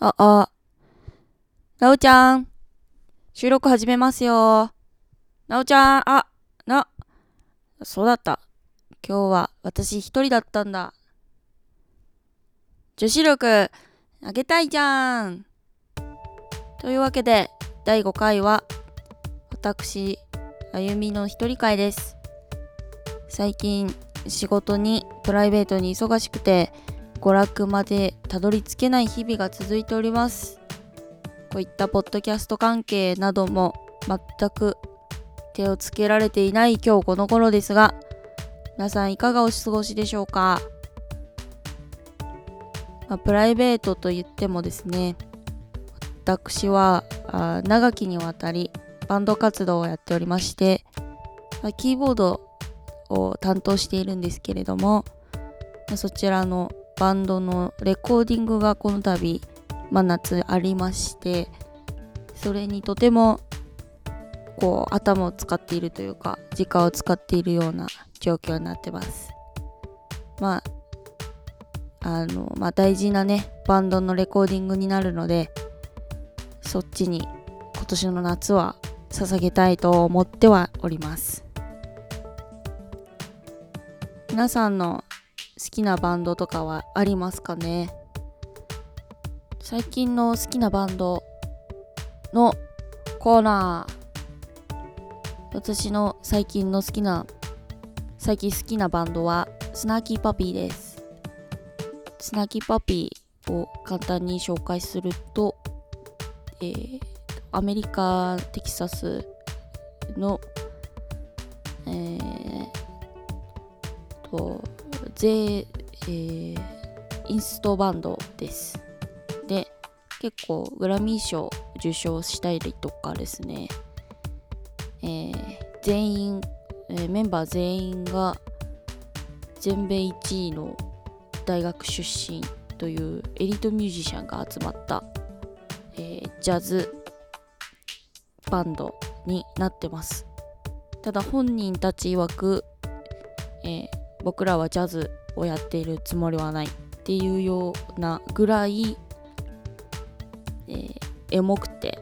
あ、あ。なおちゃん。収録始めますよ。なおちゃん、あ、な、そうだった。今日は私一人だったんだ。女子力、あげたいじゃん。というわけで、第5回は、私、あゆみの一人会です。最近、仕事に、プライベートに忙しくて、娯楽までたどり着けない日々が続いております。こういったポッドキャスト関係なども全く手をつけられていない今日この頃ですが、皆さんいかがお過ごしでしょうか、まあ、プライベートと言ってもですね、私はあ長きにわたりバンド活動をやっておりまして、まあ、キーボードを担当しているんですけれども、まあ、そちらのバンドのレコーディングがこの度、まあ、夏ありましてそれにとてもこう頭を使っているというか時間を使っているような状況になってます。まああのまあ大事なねバンドのレコーディングになるのでそっちに今年の夏は捧げたいと思ってはおります。皆さんのきなバンドとかはありますかね？最近の好きなバンドのコーナー私の最近の好きな最近好きなバンドはスナーキーパピーです。スナーキーパピーを簡単に紹介すると、えー、アメリカテキサスのえー、とゼ、えー、インストバンドです。で、結構グラミー賞受賞したりとかですね、えー、全員、えー、メンバー全員が全米1位の大学出身というエリートミュージシャンが集まった、えー、ジャズバンドになってます。ただ本人たち曰く、えー、僕らはジャズをやっているつもりはないっていうようなぐらい、えー、エモくて、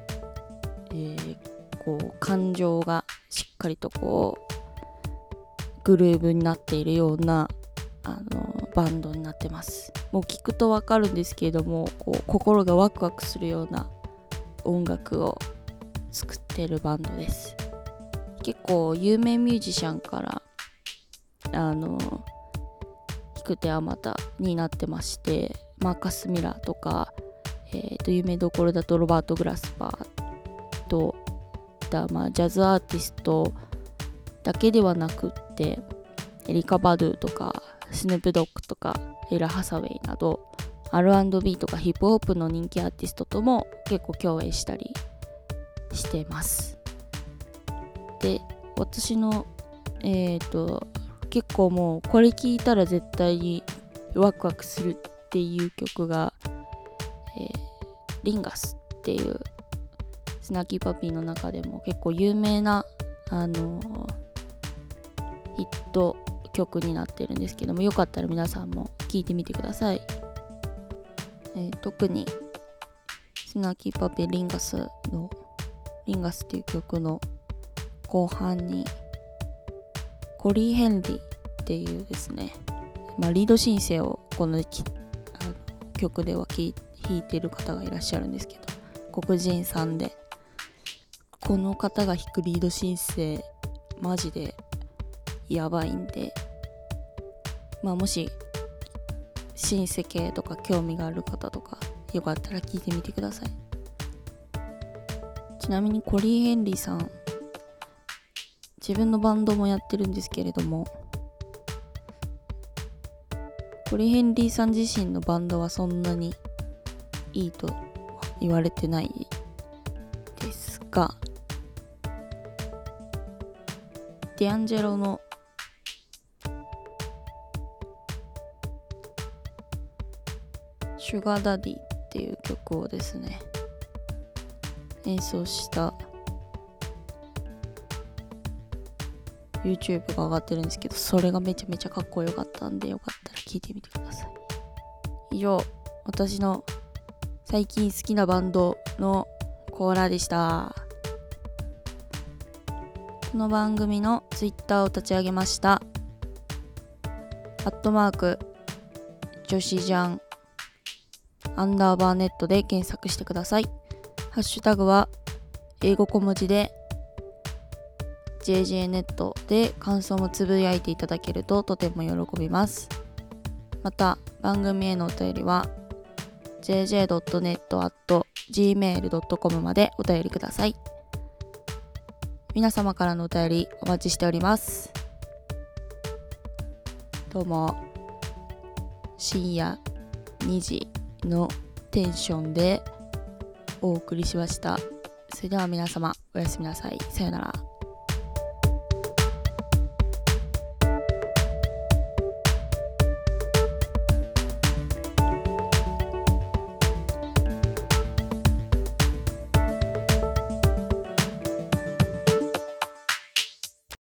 えー、こう感情がしっかりとこうグルーブになっているようなあのバンドになってます。もう聞くとわかるんですけれどもこう心がワクワクするような音楽を作ってるバンドです。結構有名ミュージシャンからあの引く手あまたになってましてマーカス・ミラーとか、えー、と有名どころだとロバート・グラスパーとだ、まあ、ジャズアーティストだけではなくってエリカ・バドゥとかスヌープ・ドッグとかエラ・ハサウェイなど R&B とかヒップホップの人気アーティストとも結構共演したりしてます。で私のえっ、ー、と結構もうこれ聴いたら絶対にワクワクするっていう曲が、えー、リンガスっていうスナッキーパピーの中でも結構有名なあのヒット曲になってるんですけどもよかったら皆さんも聴いてみてください、えー、特にスナッキーパピーリンガスのリンガスっていう曲の後半にコリー・ヘンリーっていうですね、まあ、リード申請をこの曲では弾いてる方がいらっしゃるんですけど黒人さんでこの方が弾くリード申請マジでやばいんでまあもしシンセ系とか興味がある方とかよかったら聞いてみてください。ちなみにコリー・ヘンリーさん自分のバンドもやってるんですけれどもコリヘンリーさん自身のバンドはそんなにいいと言われてないですがディアンジェロの「シュガーダディ」っていう曲をですね演奏した YouTube が上がってるんですけど、それがめちゃめちゃかっこよかったんで、よかったら聞いてみてください。以上、私の最近好きなバンドのコーナーでしたこの番組のツイッターを立ち上げましたアットマーク女子ジャンアンダーバーネットで検索してくださいハッシュタグは英語小文字で JJ ネットで感想もつぶやいていただけるととても喜びます。また番組へのお便りは jj.net.gmail.com までお便りください。皆様からのお便りお待ちしております。どうも。深夜2時のテンションでお送りしました。それでは皆様おやすみなさい。さよなら。